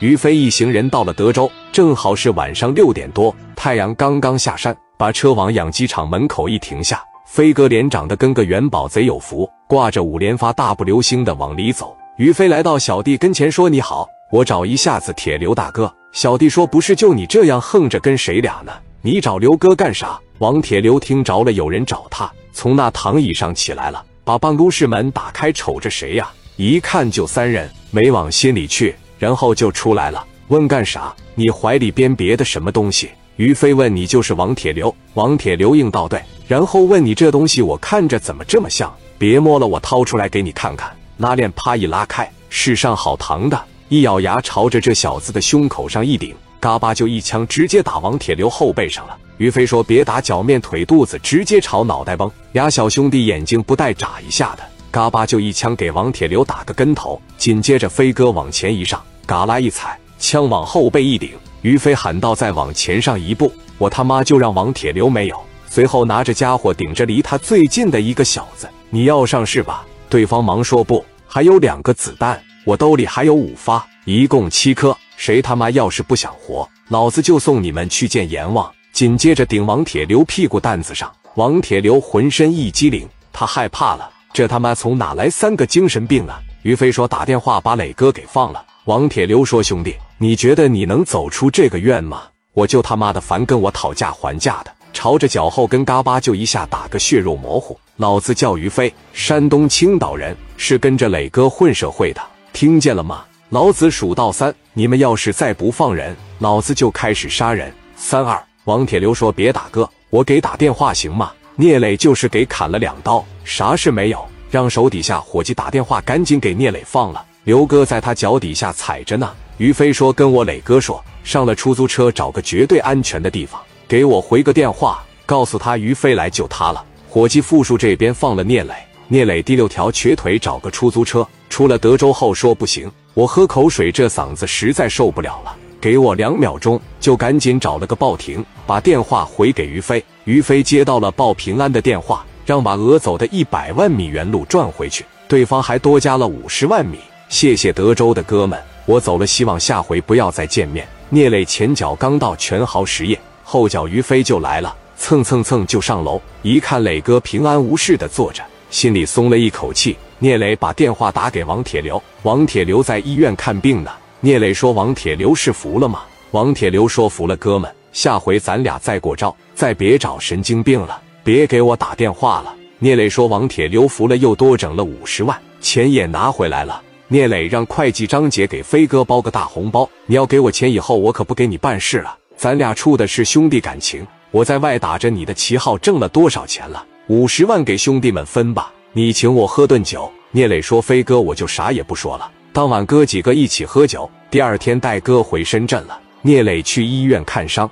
于飞一行人到了德州，正好是晚上六点多，太阳刚刚下山，把车往养鸡场门口一停下。飞哥脸长得跟个元宝贼有福，挂着五连发，大步流星的往里走。于飞来到小弟跟前说：“你好，我找一下子铁刘大哥。”小弟说：“不是，就你这样横着，跟谁俩呢？你找刘哥干啥？”王铁刘听着了有人找他，从那躺椅上起来了，把办公室门打开，瞅着谁呀？一看就三人，没往心里去，然后就出来了，问干啥？你怀里编别的什么东西？于飞问你就是王铁流，王铁流应道对，然后问你这东西我看着怎么这么像？别摸了，我掏出来给你看看。拉链啪一拉开，是上好糖的，一咬牙朝着这小子的胸口上一顶，嘎巴就一枪直接打王铁流后背上了。于飞说：“别打脚面腿肚子，直接朝脑袋崩。”俩小兄弟眼睛不带眨一下的，嘎巴就一枪给王铁流打个跟头。紧接着飞哥往前一上，嘎啦一踩，枪往后背一顶。于飞喊道：“再往前上一步，我他妈就让王铁流没有。”随后拿着家伙顶着离他最近的一个小子：“你要上是吧？”对方忙说不，还有两个子弹，我兜里还有五发，一共七颗。谁他妈要是不想活，老子就送你们去见阎王。紧接着顶王铁流屁股蛋子上，王铁流浑身一激灵，他害怕了，这他妈从哪来三个精神病啊？于飞说打电话把磊哥给放了。王铁流说兄弟，你觉得你能走出这个院吗？我就他妈的烦跟我讨价还价的。朝着脚后跟嘎巴就一下打个血肉模糊。老子叫于飞，山东青岛人，是跟着磊哥混社会的，听见了吗？老子数到三，你们要是再不放人，老子就开始杀人。三二，王铁流说别打哥，我给打电话行吗？聂磊就是给砍了两刀，啥事没有，让手底下伙计打电话，赶紧给聂磊放了。刘哥在他脚底下踩着呢。于飞说跟我磊哥说，上了出租车，找个绝对安全的地方。给我回个电话，告诉他于飞来救他了。伙计复述这边放了聂磊，聂磊第六条瘸腿找个出租车。出了德州后说不行，我喝口水，这嗓子实在受不了了。给我两秒钟，就赶紧找了个报亭，把电话回给于飞。于飞接到了报平安的电话，让把讹走的一百万米原路赚回去，对方还多加了五十万米。谢谢德州的哥们，我走了，希望下回不要再见面。聂磊前脚刚到全豪实业。后脚于飞就来了，蹭蹭蹭就上楼，一看磊哥平安无事的坐着，心里松了一口气。聂磊把电话打给王铁流，王铁流在医院看病呢。聂磊说：“王铁刘是服了吗？”王铁刘说：“服了，哥们，下回咱俩再过招，再别找神经病了，别给我打电话了。”聂磊说：“王铁刘服了，又多整了五十万，钱也拿回来了。”聂磊让会计张姐给飞哥包个大红包，你要给我钱，以后我可不给你办事了。咱俩处的是兄弟感情，我在外打着你的旗号挣了多少钱了？五十万给兄弟们分吧。你请我喝顿酒。聂磊说：“飞哥，我就啥也不说了。”当晚哥几个一起喝酒。第二天带哥回深圳了。聂磊去医院看伤，